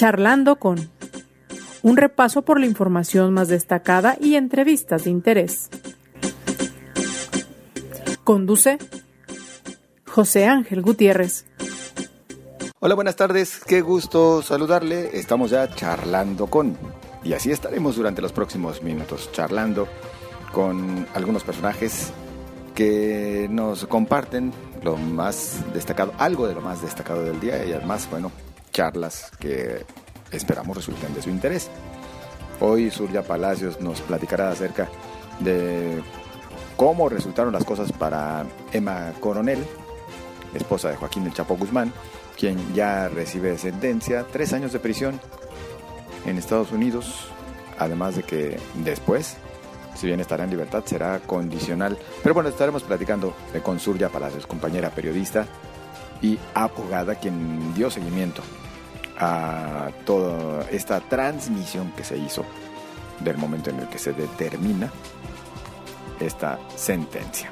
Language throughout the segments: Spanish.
Charlando con un repaso por la información más destacada y entrevistas de interés. Conduce José Ángel Gutiérrez. Hola, buenas tardes, qué gusto saludarle. Estamos ya charlando con, y así estaremos durante los próximos minutos, charlando con algunos personajes que nos comparten lo más destacado, algo de lo más destacado del día y además, bueno, charlas que esperamos resulten de su interés. Hoy Surya Palacios nos platicará acerca de cómo resultaron las cosas para Emma Coronel, esposa de Joaquín El Chapo Guzmán, quien ya recibe sentencia, tres años de prisión en Estados Unidos, además de que después, si bien estará en libertad, será condicional. Pero bueno, estaremos platicando con Surya Palacios, compañera periodista y abogada, quien dio seguimiento a toda esta transmisión que se hizo del momento en el que se determina esta sentencia.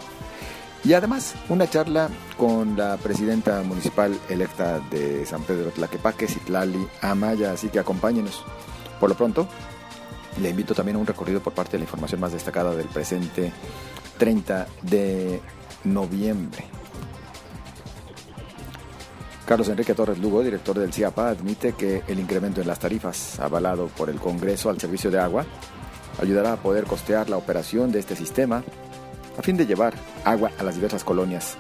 Y además, una charla con la presidenta municipal electa de San Pedro Tlaquepaque, Citlali Amaya, así que acompáñenos. Por lo pronto, le invito también a un recorrido por parte de la información más destacada del presente 30 de noviembre. Carlos Enrique Torres Lugo, director del CIAPA, admite que el incremento en las tarifas avalado por el Congreso al servicio de agua ayudará a poder costear la operación de este sistema a fin de llevar agua a las diversas colonias.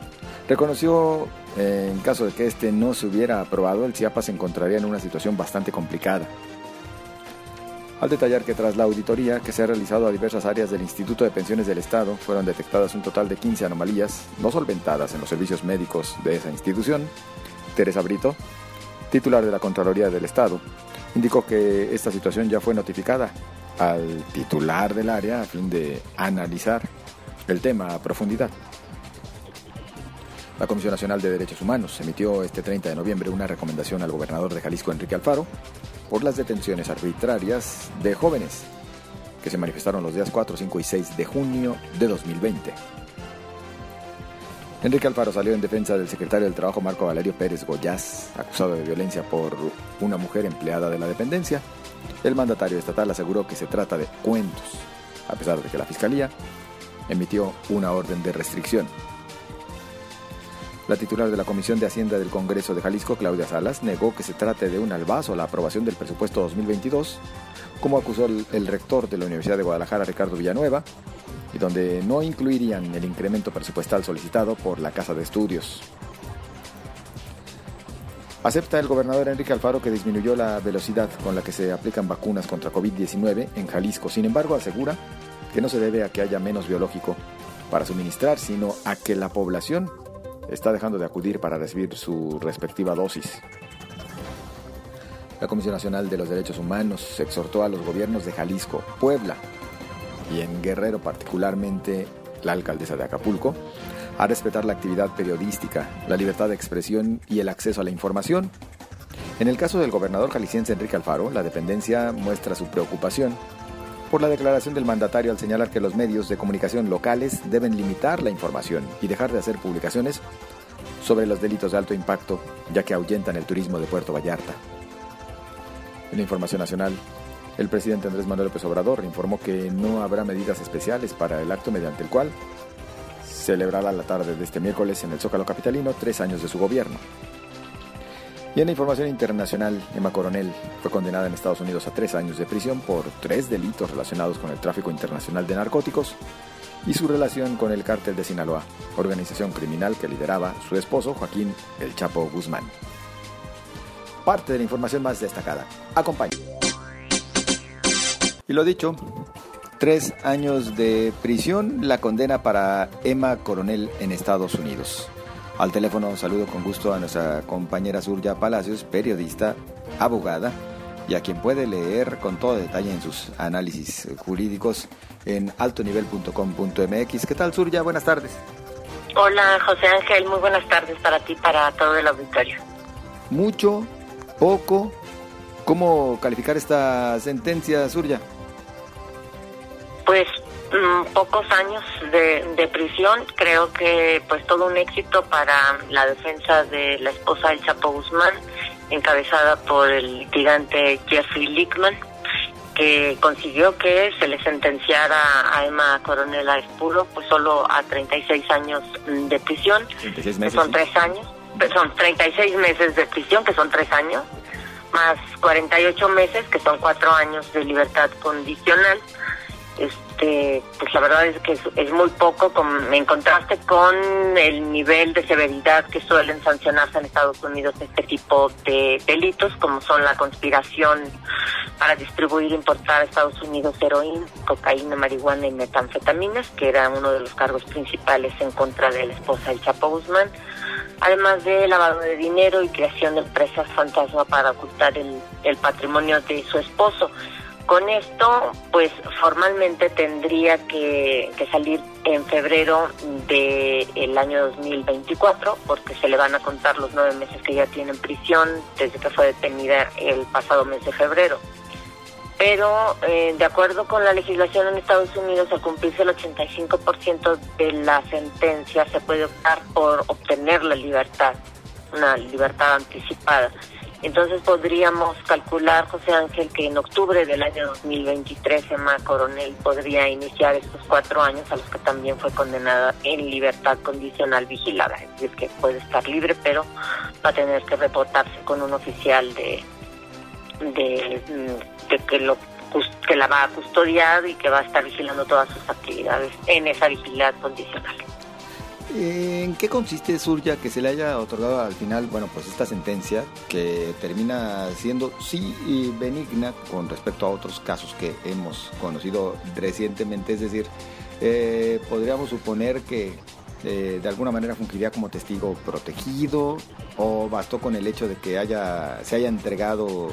Reconoció, eh, en caso de que este no se hubiera aprobado, el CIAPA se encontraría en una situación bastante complicada. Al detallar que tras la auditoría que se ha realizado a diversas áreas del Instituto de Pensiones del Estado, fueron detectadas un total de 15 anomalías no solventadas en los servicios médicos de esa institución, Teresa Brito, titular de la Contraloría del Estado, indicó que esta situación ya fue notificada al titular del área a fin de analizar el tema a profundidad. La Comisión Nacional de Derechos Humanos emitió este 30 de noviembre una recomendación al gobernador de Jalisco, Enrique Alfaro, por las detenciones arbitrarias de jóvenes que se manifestaron los días 4, 5 y 6 de junio de 2020. Enrique Alfaro salió en defensa del secretario del Trabajo Marco Valerio Pérez Goyás, acusado de violencia por una mujer empleada de la dependencia. El mandatario estatal aseguró que se trata de cuentos, a pesar de que la Fiscalía emitió una orden de restricción. La titular de la Comisión de Hacienda del Congreso de Jalisco, Claudia Salas, negó que se trate de un albazo a la aprobación del presupuesto 2022, como acusó el rector de la Universidad de Guadalajara, Ricardo Villanueva, donde no incluirían el incremento presupuestal solicitado por la Casa de Estudios. Acepta el gobernador Enrique Alfaro que disminuyó la velocidad con la que se aplican vacunas contra COVID-19 en Jalisco. Sin embargo, asegura que no se debe a que haya menos biológico para suministrar, sino a que la población está dejando de acudir para recibir su respectiva dosis. La Comisión Nacional de los Derechos Humanos exhortó a los gobiernos de Jalisco, Puebla, y en Guerrero particularmente la alcaldesa de Acapulco, a respetar la actividad periodística, la libertad de expresión y el acceso a la información. En el caso del gobernador jalisciense Enrique Alfaro, la dependencia muestra su preocupación por la declaración del mandatario al señalar que los medios de comunicación locales deben limitar la información y dejar de hacer publicaciones sobre los delitos de alto impacto, ya que ahuyentan el turismo de Puerto Vallarta. En la información nacional, el presidente Andrés Manuel López Obrador informó que no habrá medidas especiales para el acto mediante el cual celebrará la tarde de este miércoles en el Zócalo Capitalino tres años de su gobierno. Y en la información internacional, Emma Coronel fue condenada en Estados Unidos a tres años de prisión por tres delitos relacionados con el tráfico internacional de narcóticos y su relación con el cártel de Sinaloa, organización criminal que lideraba su esposo Joaquín El Chapo Guzmán. Parte de la información más destacada. Acompañe. Y lo dicho, tres años de prisión la condena para Emma Coronel en Estados Unidos. Al teléfono saludo con gusto a nuestra compañera Surya Palacios, periodista, abogada, y a quien puede leer con todo detalle en sus análisis jurídicos en altonivel.com.mx. ¿Qué tal, Surya? Buenas tardes. Hola, José Ángel. Muy buenas tardes para ti, para todo el auditorio. Mucho, poco. ¿Cómo calificar esta sentencia, Surya? Pues mm, pocos años de, prisión, creo que pues todo un éxito para la defensa de la esposa del Chapo Guzmán encabezada por el gigante Jeffrey Lickman, que consiguió que se le sentenciara a Emma Coronel Espuro pues solo a 36 años de prisión, 36 meses, que son tres años, son 36 meses de prisión, que son tres años, más 48 meses, que son cuatro años de libertad condicional. Este, pues la verdad es que es, muy poco con, en contraste con el nivel de severidad que suelen sancionarse en Estados Unidos este tipo de delitos, como son la conspiración para distribuir e importar a Estados Unidos heroína, cocaína, marihuana y metanfetaminas, que era uno de los cargos principales en contra de la esposa del Chapo Guzmán, además de lavado de dinero y creación de empresas fantasma para ocultar el, el patrimonio de su esposo. Con esto, pues formalmente tendría que, salir en febrero del año 2024, porque se le van a contar los nueve meses que ya tiene en prisión desde que fue detenida el pasado mes de febrero. Pero eh, de acuerdo con la legislación en Estados Unidos, al cumplirse el 85% de la sentencia, se puede optar por obtener la libertad, una libertad anticipada. Entonces podríamos calcular, José Ángel, que en octubre del año 2023 Emma Coronel podría iniciar estos cuatro años a los que también fue condenada en libertad condicional vigilada. Es decir, que puede estar libre, pero va a tener que reportarse con un oficial de, de, lo que la va a custodiar y que va a estar vigilando todas sus actividades en esa vigilidad condicional. ¿En qué consiste, Surya, que se le haya otorgado al final, bueno, pues esta sentencia que termina siendo sí benigna con respecto a otros casos que hemos conocido recientemente? Es decir, eh, podríamos suponer que eh, de alguna manera fungiría como testigo protegido o bastó con el hecho de que haya se haya entregado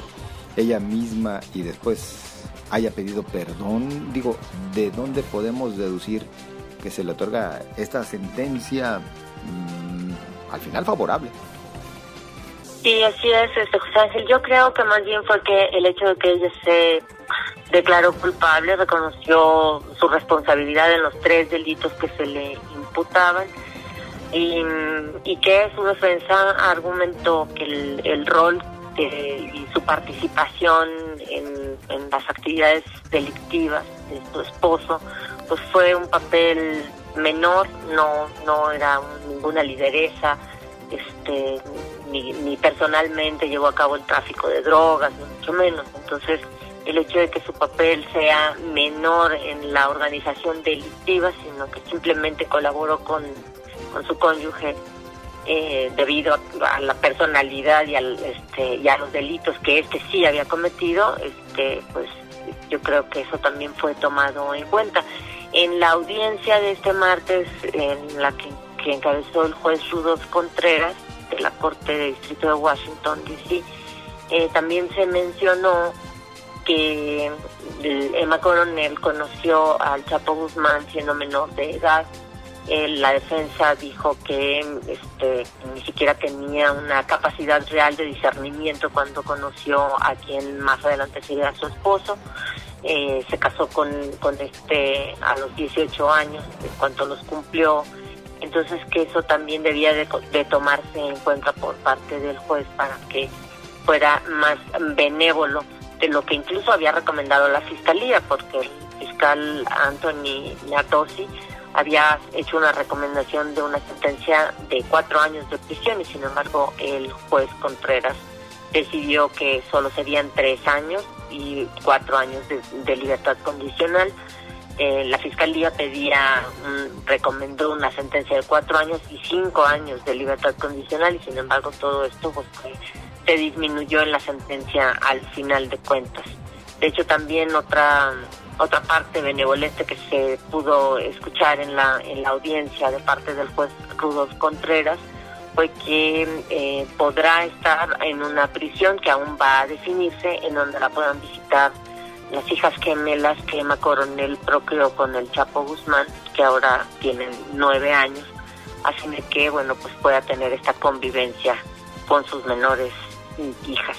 ella misma y después haya pedido perdón. Digo, ¿de dónde podemos deducir que se le otorga esta sentencia mm, al final favorable. Sí, así es, este, José Ángel. Yo creo que más bien fue que el hecho de que ella se declaró culpable, reconoció su responsabilidad en los tres delitos que se le imputaban y, que su defensa argumentó que el, rol y su participación en las actividades delictivas de su esposo pues fue un papel menor, no no era ninguna lideresa, este ni, ni personalmente llevó a cabo el tráfico de drogas, mucho menos. Entonces, el hecho de que su papel sea menor en la organización delictiva, sino que simplemente colaboró con, con su cónyuge eh, debido a, la personalidad y, al, este, y a los delitos que este sí había cometido, este, pues yo creo que eso también fue tomado en cuenta. En la audiencia de este martes, en la que, encabezó el juez Rudolf Contreras de la Corte de Distrito de Washington, D.C., eh, también se mencionó que Emma Coronel conoció al Chapo Guzmán siendo menor de edad. La defensa dijo que este, ni siquiera tenía una capacidad real de discernimiento cuando conoció a quien más adelante sería su esposo. Eh, se casó con, con este a los 18 años, en cuanto los cumplió. Entonces que eso también debía de, tomarse en cuenta por parte del juez para que fuera más benévolo de lo que incluso había recomendado la fiscalía, porque el fiscal Anthony Natosi había hecho una recomendación de una sentencia de cuatro años de prisión y sin embargo el juez Contreras decidió que solo serían tres años y cuatro años de, libertad condicional. Eh, la fiscalía pedía, recomendó una sentencia de cuatro años y cinco años de libertad condicional y sin embargo todo esto pues, se disminuyó en la sentencia al final de cuentas. De hecho también otra otra parte benevolente que se pudo escuchar en la en la audiencia de parte del juez Rudolf Contreras fue que eh, podrá estar en una prisión que aún va a definirse, en donde la puedan visitar las hijas gemelas que Emma Coronel procreó con el Chapo Guzmán, que ahora tienen nueve años, así que bueno pues pueda tener esta convivencia con sus menores hijas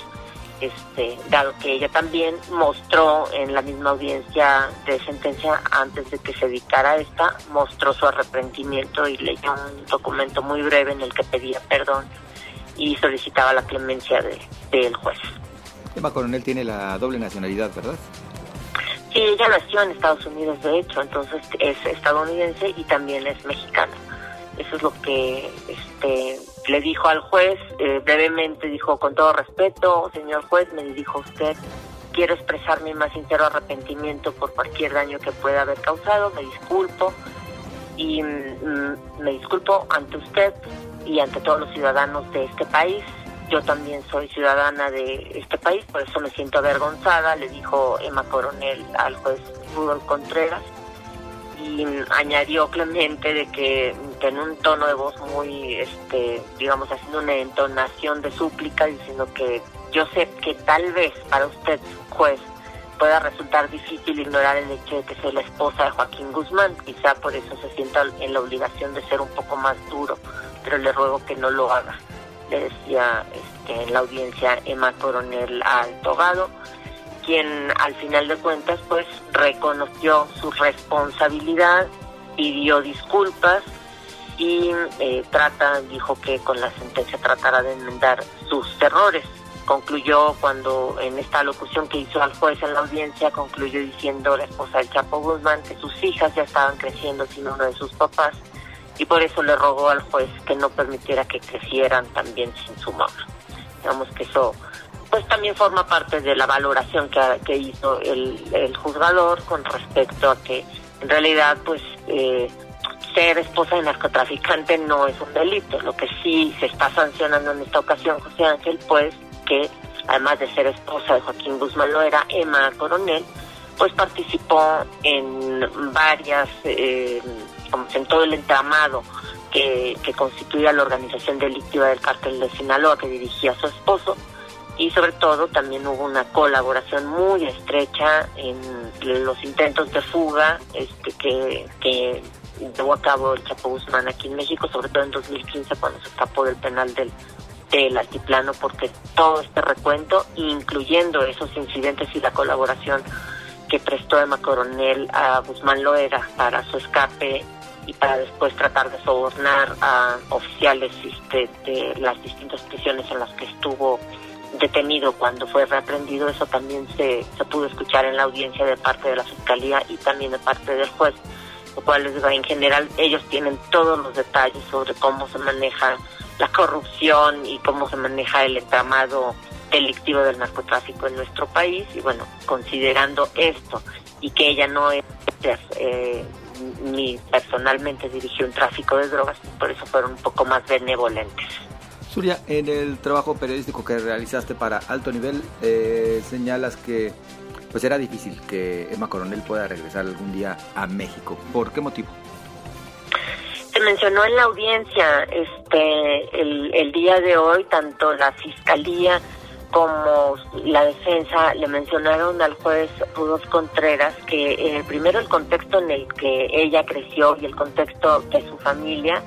este, dado que ella también mostró en la misma audiencia de sentencia antes de que se dictara esta, mostró su arrepentimiento y leyó un documento muy breve en el que pedía perdón y solicitaba la clemencia del de, juez. Emma Coronel tiene la doble nacionalidad, ¿verdad? Sí, ella nació en Estados Unidos, de hecho, entonces es estadounidense y también es mexicana. Eso es lo que este, le dijo al juez, eh, brevemente dijo, con todo respeto, señor juez, me dirijo a usted, quiero expresar mi más sincero arrepentimiento por cualquier daño que pueda haber causado, me disculpo y mm, me disculpo ante usted y ante todos los ciudadanos de este país. Yo también soy ciudadana de este país, por eso me siento avergonzada, le dijo Emma Coronel al juez Rudolf Contreras y añadió Clemente de que, en un tono de voz muy, este, digamos, haciendo una entonación de súplica, diciendo que yo sé que tal vez para usted, juez, pueda resultar difícil ignorar el hecho de que soy la esposa de Joaquín Guzmán, quizá por eso se sienta en la obligación de ser un poco más duro, pero le ruego que no lo haga, le decía este, en la audiencia Emma Coronel al togado quien al final de cuentas pues reconoció su responsabilidad, pidió disculpas y eh, trata, dijo que con la sentencia tratará de enmendar sus errores. Concluyó cuando en esta locución que hizo al juez en la audiencia, concluyó diciendo la esposa del Chapo Guzmán que sus hijas ya estaban creciendo sin uno de sus papás y por eso le rogó al juez que no permitiera que crecieran también sin su mamá. Digamos que eso pues también forma parte de la valoración que, hizo el, juzgador con respecto a que en realidad pues eh, ser esposa de narcotraficante no es un delito. Lo que sí se está sancionando en esta ocasión, José Ángel, pues que además de ser esposa de Joaquín Guzmán lo era Emma Coronel, pues participó en varias, eh, en todo el entramado que, que constituía la organización delictiva del cártel de Sinaloa que dirigía su esposo y sobre todo también hubo una colaboración muy estrecha en los intentos de fuga este, que, que llevó a cabo el Chapo Guzmán aquí en México, sobre todo en 2015 cuando se escapó del penal del, del altiplano, porque todo este recuento, incluyendo esos incidentes y la colaboración que prestó Emma Coronel a Guzmán Loera para su escape y para después tratar de sobornar a oficiales este, de las distintas prisiones en las que estuvo detenido cuando fue reaprendido, eso también se, se pudo escuchar en la audiencia de parte de la Fiscalía y también de parte del juez, lo cual les digo, en general ellos tienen todos los detalles sobre cómo se maneja la corrupción y cómo se maneja el entramado delictivo del narcotráfico en nuestro país y bueno, considerando esto y que ella no es eh, ni personalmente dirigió un tráfico de drogas, por eso fueron un poco más benevolentes en el trabajo periodístico que realizaste para Alto Nivel, eh, señalas que pues era difícil que Emma Coronel pueda regresar algún día a México. ¿Por qué motivo? Se mencionó en la audiencia este el, el día de hoy, tanto la Fiscalía como la defensa le mencionaron al juez Rudolf Contreras que eh, primero el contexto en el que ella creció y el contexto de su familia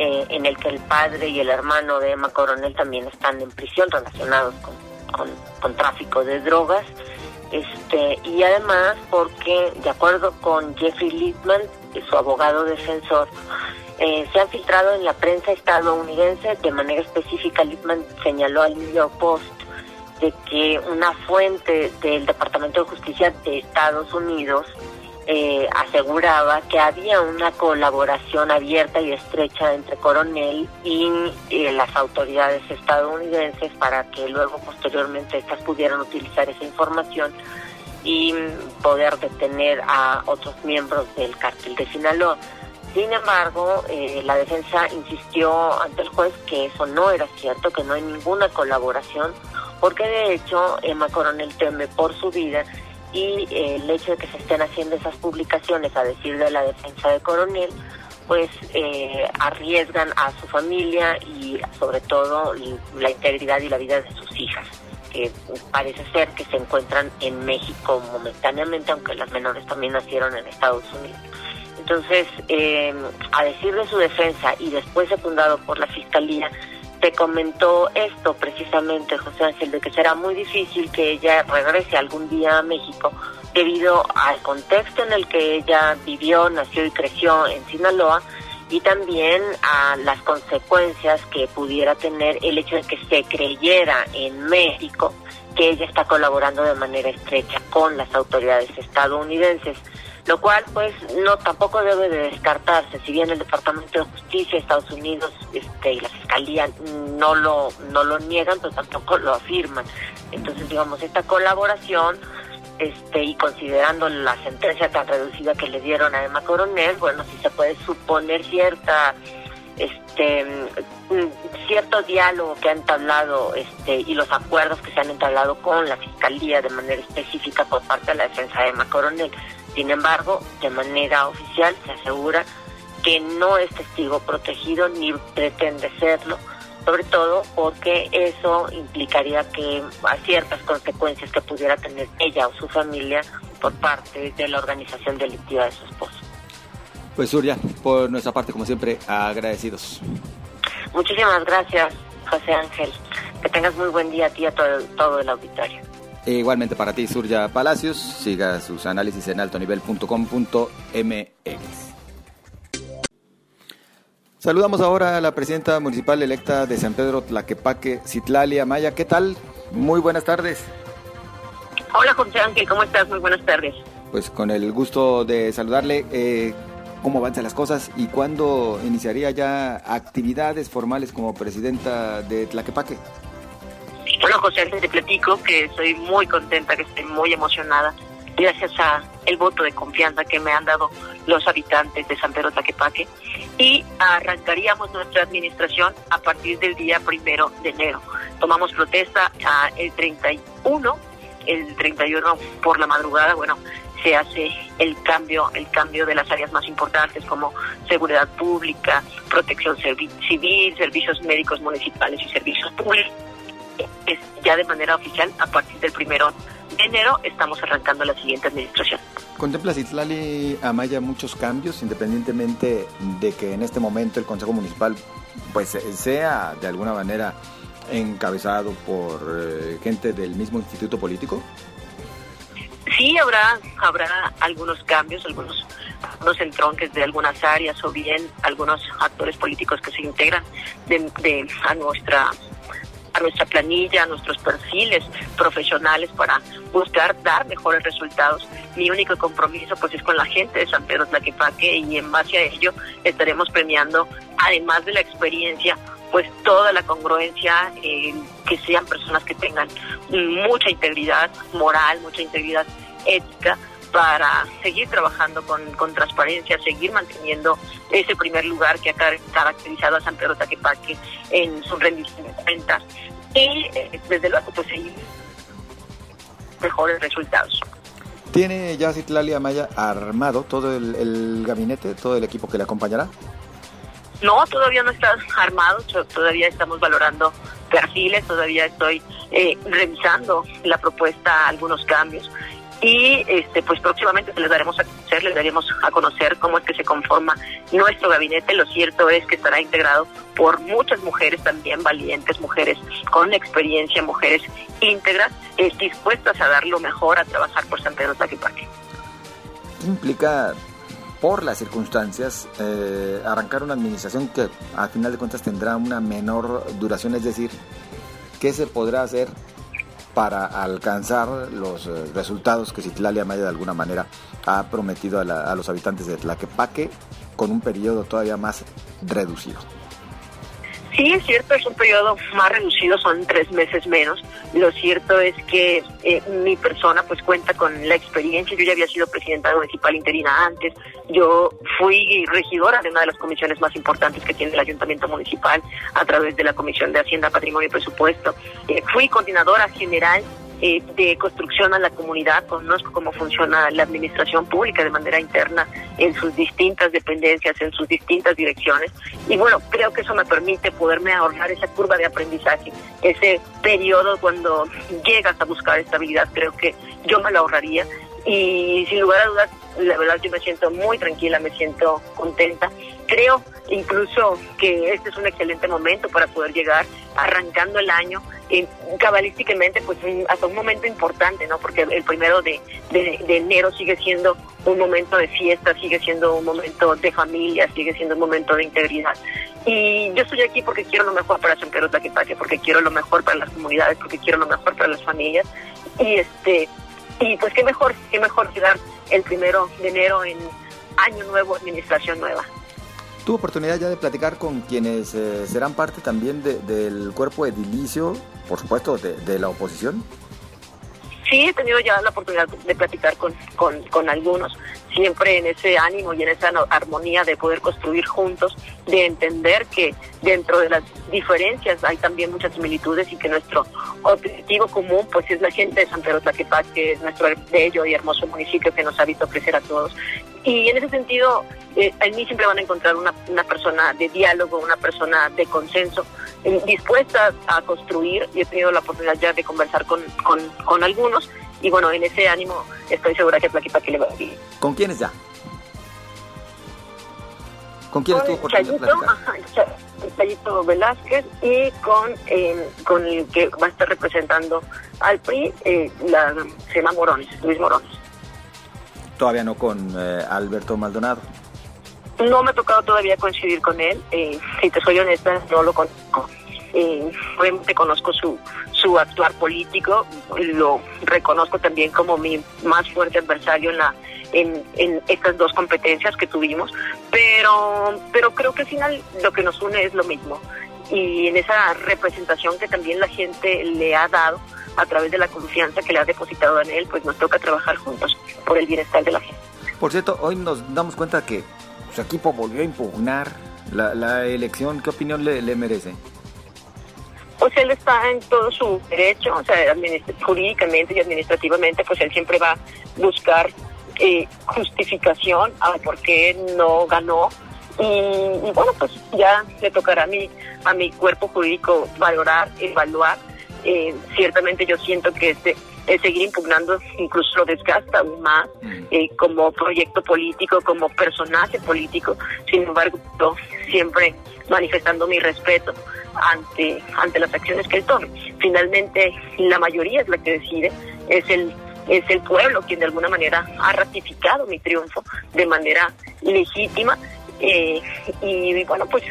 eh, en el que el padre y el hermano de Emma Coronel también están en prisión relacionados con, con, tráfico de drogas. Este, y además porque, de acuerdo con Jeffrey Littman, su abogado defensor, eh, se han filtrado en la prensa estadounidense, de manera específica Littman señaló al New York Post de que una fuente del Departamento de Justicia de Estados Unidos eh, aseguraba que había una colaboración abierta y estrecha entre Coronel y eh, las autoridades estadounidenses para que luego posteriormente estas pudieran utilizar esa información y poder detener a otros miembros del cartel de Sinaloa. Sin embargo, eh, la defensa insistió ante el juez que eso no era cierto, que no hay ninguna colaboración, porque de hecho Emma Coronel teme por su vida y eh, el hecho de que se estén haciendo esas publicaciones a decir de la defensa de Coronel, pues eh, arriesgan a su familia y sobre todo la integridad y la vida de sus hijas, que parece ser que se encuentran en México momentáneamente, aunque las menores también nacieron en Estados Unidos. Entonces, eh, a decir de su defensa y después secundado por la Fiscalía, te comentó esto precisamente, José Ángel, de que será muy difícil que ella regrese algún día a México debido al contexto en el que ella vivió, nació y creció en Sinaloa y también a las consecuencias que pudiera tener el hecho de que se creyera en México que ella está colaborando de manera estrecha con las autoridades estadounidenses lo cual pues no tampoco debe de descartarse. Si bien el Departamento de Justicia Estados Unidos este, y la Fiscalía no lo no lo niegan pues tampoco lo afirman. Entonces digamos esta colaboración este y considerando la sentencia tan reducida que le dieron a Emma Coronel bueno sí se puede suponer cierta este cierto diálogo que ha entablado este y los acuerdos que se han entablado con la fiscalía de manera específica por parte de la defensa de Emma Coronel sin embargo, de manera oficial se asegura que no es testigo protegido ni pretende serlo, sobre todo porque eso implicaría que a ciertas consecuencias que pudiera tener ella o su familia por parte de la organización delictiva de su esposo. Pues Surya, por nuestra parte, como siempre, agradecidos. Muchísimas gracias, José Ángel. Que tengas muy buen día a ti y a todo, todo el auditorio. E igualmente para ti, Surya Palacios, siga sus análisis en altonivel.com.mx. Saludamos ahora a la presidenta municipal electa de San Pedro Tlaquepaque, Citlalia Maya. ¿Qué tal? Muy buenas tardes. Hola, José Ángel, ¿cómo estás? Muy buenas tardes. Pues con el gusto de saludarle. Eh, ¿Cómo avanzan las cosas y cuándo iniciaría ya actividades formales como presidenta de Tlaquepaque? Bueno, José, antes te platico que estoy muy contenta, que estoy muy emocionada, gracias a el voto de confianza que me han dado los habitantes de San Pedro Taquepaque. Y arrancaríamos nuestra administración a partir del día primero de enero. Tomamos protesta el 31, el 31 por la madrugada, bueno, se hace el cambio, el cambio de las áreas más importantes como seguridad pública, protección civil, servicios médicos municipales y servicios públicos es ya de manera oficial a partir del primero de enero estamos arrancando la siguiente administración. ¿Contempla Citlali Amaya muchos cambios, independientemente de que en este momento el Consejo Municipal pues sea de alguna manera encabezado por eh, gente del mismo instituto político? Sí, habrá habrá algunos cambios, algunos, algunos entronques de algunas áreas o bien algunos actores políticos que se integran de a nuestra a nuestra planilla, a nuestros perfiles profesionales para buscar dar mejores resultados. Mi único compromiso pues es con la gente de San Pedro Tlaquepaque y en base a ello estaremos premiando, además de la experiencia, pues toda la congruencia, eh, que sean personas que tengan mucha integridad moral, mucha integridad ética para seguir trabajando con, con, transparencia, seguir manteniendo ese primer lugar que ha caracterizado a San Pedro Taquepaque en su rendición de cuentas y eh, desde luego pues seguir mejores resultados. ¿Tiene ya Citlalia Maya armado todo el, el, gabinete, todo el equipo que le acompañará? No, todavía no está armado, todavía estamos valorando perfiles, todavía estoy eh, revisando la propuesta, algunos cambios y este pues próximamente les daremos a conocer, les daremos a conocer cómo es que se conforma nuestro gabinete. Lo cierto es que estará integrado por muchas mujeres también valientes, mujeres con experiencia, mujeres íntegras, eh, dispuestas a dar lo mejor a trabajar por San Pedro Tlaquepaque. ¿Qué implica por las circunstancias eh, arrancar una administración que al final de cuentas tendrá una menor duración? Es decir, ¿qué se podrá hacer para alcanzar los eh, resultados que Citlalia Maya de alguna manera ha prometido a, a los habitantes de Tlaquepaque con un periodo todavía más reducido. Sí, es cierto, es un periodo más reducido, son tres meses menos. Lo cierto es que eh, mi persona pues cuenta con la experiencia. Yo ya había sido presidenta municipal interina antes. Yo fui regidora de una de las comisiones más importantes que tiene el ayuntamiento municipal a través de la Comisión de Hacienda, Patrimonio y Presupuesto. Eh, fui coordinadora general eh, de construcción a la comunidad, conozco cómo funciona la administración pública de manera interna en sus distintas dependencias, en sus distintas direcciones. Y bueno, creo que eso me permite poderme ahorrar esa curva de aprendizaje, ese periodo cuando llegas a buscar estabilidad, creo que yo me lo ahorraría. Y sin lugar a dudas, la verdad yo me siento muy tranquila, me siento contenta creo incluso que este es un excelente momento para poder llegar arrancando el año eh, cabalísticamente pues hasta un momento importante, ¿no? Porque el primero de, de, enero sigue siendo un momento de fiesta, sigue siendo un momento de familia, sigue siendo un momento de integridad. Y yo estoy aquí porque quiero lo mejor para San Pedro Tlaquepaque, porque quiero lo mejor para las comunidades, porque quiero lo mejor para las familias. Y este y pues qué mejor, qué mejor llegar el primero de enero en año nuevo, administración nueva. ¿Tuvo oportunidad ya de platicar con quienes eh, serán parte también del cuerpo edilicio, por supuesto, de, la oposición? Sí, he tenido ya la oportunidad de platicar con, con, algunos siempre en ese ánimo y en esa armonía de poder construir juntos, de entender que dentro de las diferencias hay también muchas similitudes y que nuestro objetivo común pues es la gente de San Pedro Tlaquepaque, que es nuestro bello y hermoso municipio que nos ha visto crecer a todos. Y en ese sentido, eh, en mí siempre van a encontrar una, una persona de diálogo, una persona de consenso, eh, dispuesta a construir, y he tenido la oportunidad ya de conversar con, con, con algunos, y bueno, en ese ánimo estoy segura que Tlaquepaque le va a ir. ¿Con quiénes ya? ¿Con quién estuvo por Chayito, Chayito Velázquez y con, eh, con el que va a estar representando al PRI, eh, la, se llama Morones, Luis Morones. Todavía no con eh, Alberto Maldonado. No me ha tocado todavía coincidir con él. Eh, si te soy honesta, no lo conozco. Eh, obviamente conozco su, su actuar político, lo reconozco también como mi más fuerte adversario en la en, en estas dos competencias que tuvimos, pero, pero creo que al final lo que nos une es lo mismo. Y en esa representación que también la gente le ha dado a través de la confianza que le ha depositado en él, pues nos toca trabajar juntos por el bienestar de la gente. Por cierto, hoy nos damos cuenta que su equipo volvió a impugnar la, elección. ¿Qué opinión le, merece? pues él está en todo su derecho, o sea, jurídicamente y administrativamente, pues él siempre va a buscar eh, justificación a por qué no ganó. Y, bueno, pues ya le tocará a mi, a mi cuerpo jurídico valorar, evaluar. Eh, ciertamente yo siento que este, seguir impugnando incluso lo desgasta aún más mm. eh, como proyecto político, como personaje político. Sin embargo, yo siempre manifestando mi respeto ante, ante las acciones que él tome. Finalmente, la mayoría es la que decide, es el es el pueblo quien de alguna manera ha ratificado mi triunfo de manera legítima eh, y, bueno pues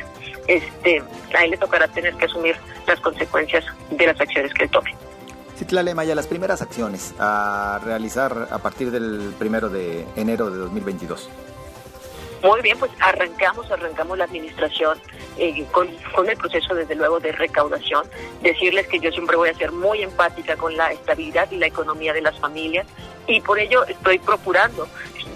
este a él le tocará tener que asumir las consecuencias de las acciones que él tome. Citlale Maya, las primeras acciones a realizar a partir del primero de enero de 2022. Muy bien, pues arrancamos, arrancamos la administración eh, con, con, el proceso, desde luego, de recaudación. Decirles que yo siempre voy a ser muy empática con la estabilidad y la economía de las familias y por ello estoy procurando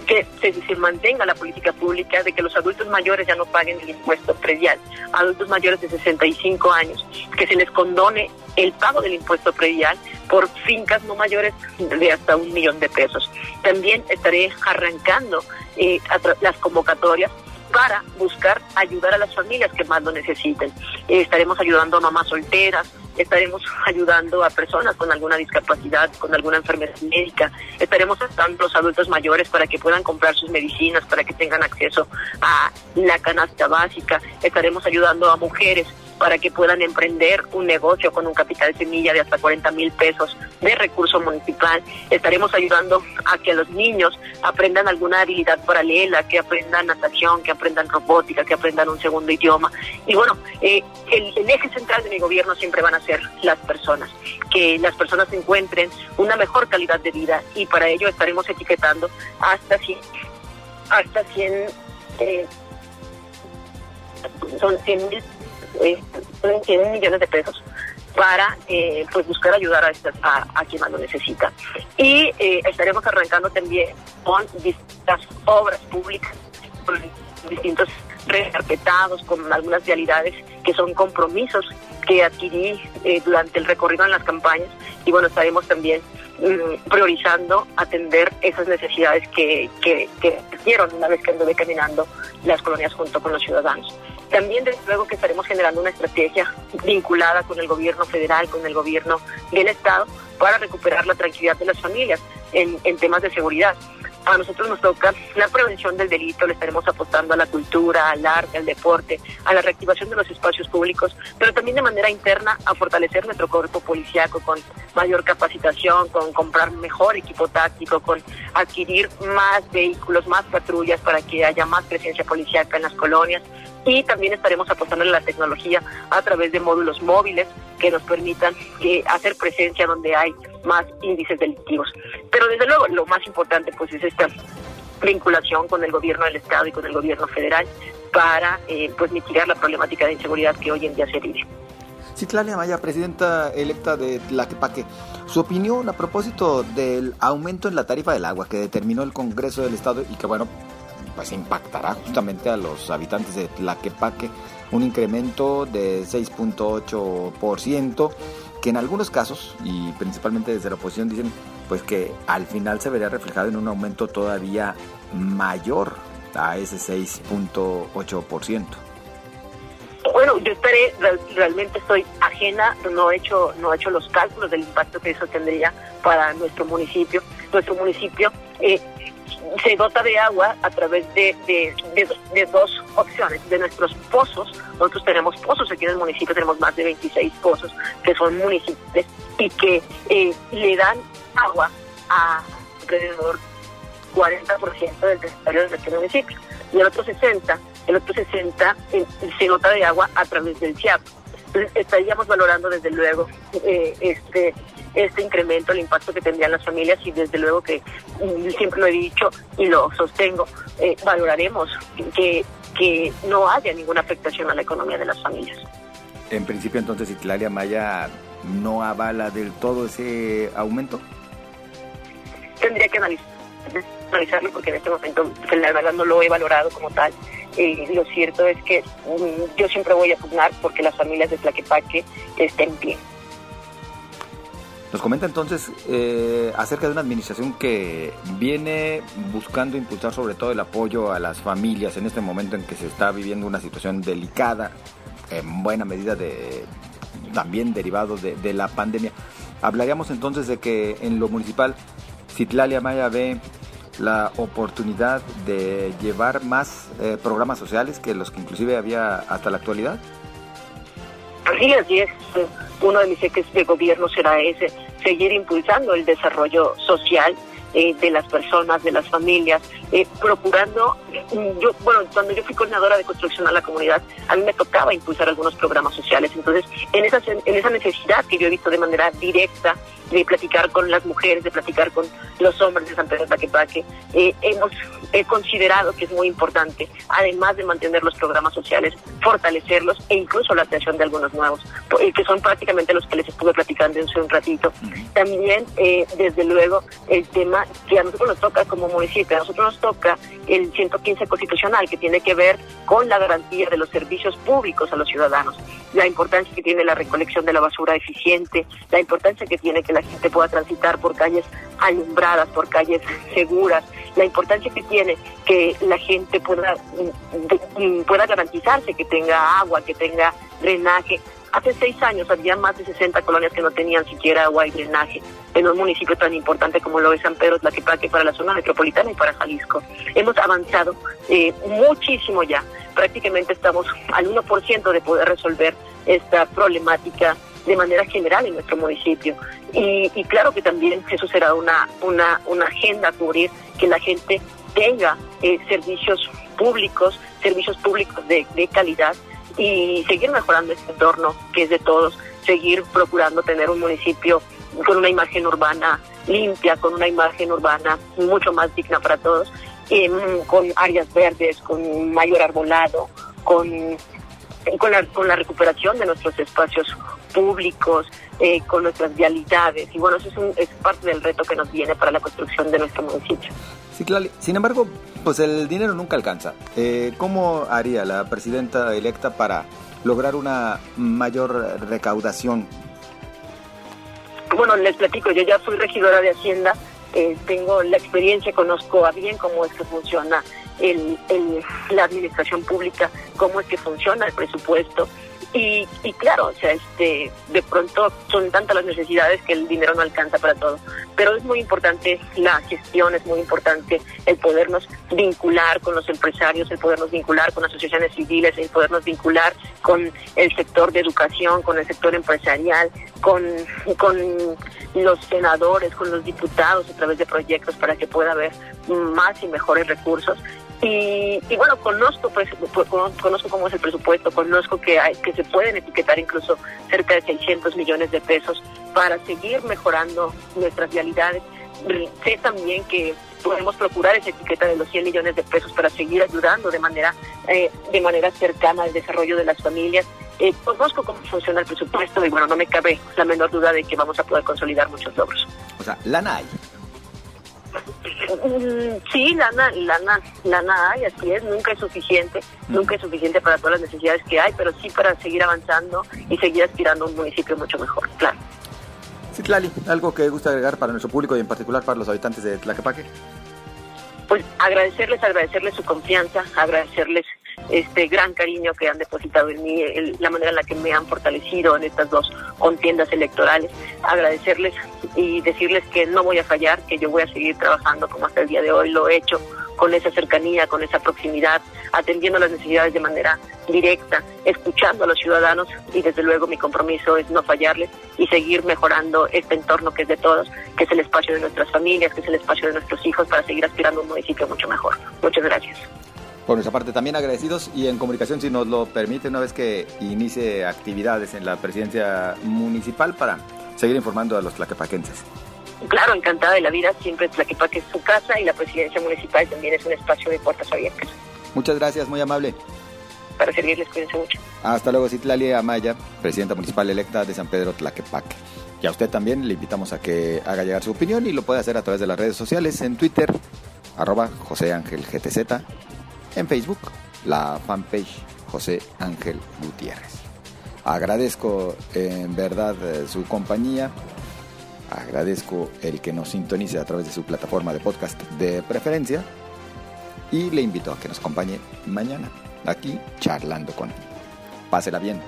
que se, mantenga la política pública de que los adultos mayores ya no paguen el impuesto predial, adultos mayores de 65 años, que se les condone el pago del impuesto predial por fincas no mayores de hasta un millón de pesos. También estaré arrancando eh, las convocatorias para buscar ayudar a las familias que más lo necesiten. Estaremos ayudando a mamás solteras, estaremos ayudando a personas con alguna discapacidad, con alguna enfermedad médica, estaremos ayudando a los adultos mayores para que puedan comprar sus medicinas, para que tengan acceso a la canasta básica, estaremos ayudando a mujeres para que puedan emprender un negocio con un capital semilla de hasta 40 mil pesos de recurso municipal. Estaremos ayudando a que los niños aprendan alguna habilidad paralela, que aprendan natación, que aprendan robótica, que aprendan un segundo idioma. Y bueno, eh, el, eje central de mi gobierno siempre van a ser las personas, que las personas encuentren una mejor calidad de vida y para ello estaremos etiquetando hasta 100, hasta 100 eh, son 100 mil eh, 100 millones de pesos para eh, pues buscar ayudar a, estas, a, quien más lo necesita. Y eh, estaremos arrancando también con distintas obras públicas, con distintos recarpetados, con algunas realidades que son compromisos que adquirí eh, durante el recorrido en las campañas. Y bueno, estaremos también mm, priorizando atender esas necesidades que, que, que una vez que anduve caminando las colonias junto con los ciudadanos. También, desde luego, que estaremos generando una estrategia vinculada con el gobierno federal, con el gobierno del Estado, para recuperar la tranquilidad de las familias en, temas de seguridad. a nosotros nos toca la prevención del delito, le estaremos apostando a la cultura, al arte, al deporte, a la reactivación de los espacios públicos, pero también de manera interna a fortalecer nuestro cuerpo policiaco con mayor capacitación, con comprar mejor equipo táctico, con adquirir más vehículos, más patrullas para que haya más presencia policiaca en las colonias y también estaremos apostando en la tecnología a través de módulos móviles que nos permitan eh, hacer presencia donde hay más índices delictivos. Pero desde luego lo más importante pues es esta vinculación con el gobierno del estado y con el gobierno federal para eh, pues mitigar la problemática de inseguridad que hoy en día se vive. Citlania Maya, presidenta electa de Tlaquepaque, su opinión a propósito del aumento en la tarifa del agua que determinó el Congreso del Estado y que bueno, pues impactará justamente a los habitantes de Tlaquepaque un incremento de 6.8% que en algunos casos, y principalmente desde la oposición, dicen pues que al final se vería reflejado en un aumento todavía mayor a ese 6.8%. Bueno, yo esperé, realmente estoy ajena, no he hecho, no he hecho los cálculos del impacto que eso tendría para nuestro municipio. Nuestro municipio eh, se dota de agua a través de, de, dos opciones, de nuestros pozos. Nosotros tenemos pozos aquí en el municipio, tenemos más de 26 pozos que son municipios y que eh, le dan agua a alrededor 40% del territorio de nuestro municipio. Y el otro 60, el otro 60 eh, se dota de agua a través del CIAP. Entonces estaríamos valorando desde luego eh, este este incremento, el impacto que tendrían las familias y desde luego que mm, siempre lo he dicho y lo sostengo, eh, valoraremos que, que no haya ninguna afectación a la economía de las familias. En principio entonces Itlalia Maya no avala del todo ese aumento. Tendría que analizarlo porque en este momento pues, la verdad no lo he valorado como tal. Eh, lo cierto es que mm, yo siempre voy a pugnar porque las familias de Tlaquepaque estén bien. Nos comenta entonces eh, acerca de una administración que viene buscando impulsar sobre todo el apoyo a las familias en este momento en que se está viviendo una situación delicada, en buena medida de también derivado de, la pandemia. Hablaríamos entonces de que en lo municipal Citlalia Maya ve la oportunidad de llevar más eh, programas sociales que los que inclusive había hasta la actualidad. Sí, así es. Uno de mis ejes de gobierno será ese, seguir impulsando el desarrollo social eh, de las personas, de las familias, eh, procurando, yo, bueno, cuando yo fui coordinadora de construcción a la comunidad, a mí me tocaba impulsar algunos programas sociales. Entonces, en esa, en esa necesidad que yo he visto de manera directa de platicar con las mujeres, de platicar con los hombres de San Pedro Taquepaque, eh, hemos considerado que es muy importante, además de mantener los programas sociales, fortalecerlos e incluso la creación de algunos nuevos, que son prácticamente los que les estuve platicando hace un ratito. También, desde luego, el tema que a nosotros nos toca como municipio, a nosotros nos toca el 115 constitucional que tiene que ver con la garantía de los servicios públicos a los ciudadanos, la importancia que tiene la recolección de la basura eficiente, la importancia que tiene que la gente pueda transitar por calles alumbradas, por calles seguras, la importancia que tiene que la gente pueda, mm, mm, pueda garantizarse que tenga agua, que tenga drenaje, Hace seis años había más de 60 colonias que no tenían siquiera agua y drenaje en un municipio tan importante como lo es San Pedro Tlaquepaque para la zona metropolitana y para Jalisco. Hemos avanzado eh, muchísimo ya. Prácticamente estamos al 1% de poder resolver esta problemática de manera general en nuestro municipio. Y, claro que también eso será una, una, una agenda a cubrir, que la gente tenga eh, servicios públicos, servicios públicos de, de calidad y seguir mejorando este entorno que es de todos, seguir procurando tener un municipio con una imagen urbana limpia, con una imagen urbana mucho más digna para todos, con áreas verdes, con mayor arbolado, con, con, la, con la recuperación de nuestros espacios públicos, eh, con nuestras vialidades. Y bueno, eso es, es parte del reto que nos viene para la construcción de nuestro municipio. Sí, claro. Sin embargo, pues el dinero nunca alcanza. Eh, ¿Cómo haría la presidenta electa para lograr una mayor recaudación? Bueno, les platico, yo ya fui regidora de Hacienda, eh, tengo la experiencia, conozco a bien cómo es que funciona el, la administración pública, cómo es que funciona el presupuesto Y, y claro, o sea, este, de pronto son tantas las necesidades que el dinero no alcanza para todo. Pero es muy importante la gestión, es muy importante el podernos vincular con los empresarios, el podernos vincular con asociaciones civiles, el podernos vincular con el sector de educación, con el sector empresarial, con, con los senadores, con los diputados a través de proyectos para que pueda haber más y mejores recursos y, bueno, conozco pues, conozco cómo es el presupuesto, conozco que hay que se pueden etiquetar incluso cerca de 600 millones de pesos para seguir mejorando nuestras realidades. Sé también que podemos procurar esa etiqueta de los 100 millones de pesos para seguir ayudando de manera eh, de manera cercana al desarrollo de las familias. Eh, conozco cómo funciona el presupuesto y bueno, no me cabe la menor duda de que vamos a poder consolidar muchos logros. O sea, lana hay. Mm, sí, lana, lana, lana hay, así es, nunca es suficiente, nunca es suficiente para todas las necesidades que hay, pero sí para seguir avanzando y seguir aspirando a un municipio mucho mejor, claro. Citlali, ¿algo que gusta agregar para nuestro público y en particular para los habitantes de Tlaquepaque? Pues agradecerles, agradecerles su confianza, agradecerles este gran cariño que han depositado en mí, la manera en la que me han fortalecido en estas dos contiendas electorales. Agradecerles y decirles que no voy a fallar, que yo voy a seguir trabajando como hasta el día de hoy lo he hecho, con esa cercanía, con esa proximidad, atendiendo las necesidades de manera directa, escuchando a los ciudadanos y desde luego mi compromiso es no fallarles y seguir mejorando este entorno que es de todos, que es el espacio de nuestras familias, que es el espacio de nuestros hijos para seguir aspirando a un municipio mucho mejor. Muchas gracias. Por nuestra parte también agradecidos y en comunicación, si nos lo permite, una vez que inicie actividades en la presidencia municipal para seguir informando a los tlaquepaquenses. Claro, encantada de la vida, siempre Tlaquepaque es su casa y la presidencia municipal también es un espacio de puertas abiertas. Muchas gracias, muy amable. Para servirles, cuídense mucho. Hasta luego, Citlali Amaya, presidenta municipal electa de San Pedro Tlaquepaque. Y a usted también le invitamos a que haga llegar su opinión y lo puede hacer a través de las redes sociales en Twitter, arroba José Ángel GTZ, en Facebook, la fanpage José Ángel Gutiérrez. Agradezco en verdad eh, su compañía, agradezco el que nos sintonice a través de su plataforma de podcast de preferencia y le invito a que nos acompañe mañana aquí charlando con. Pásela bien.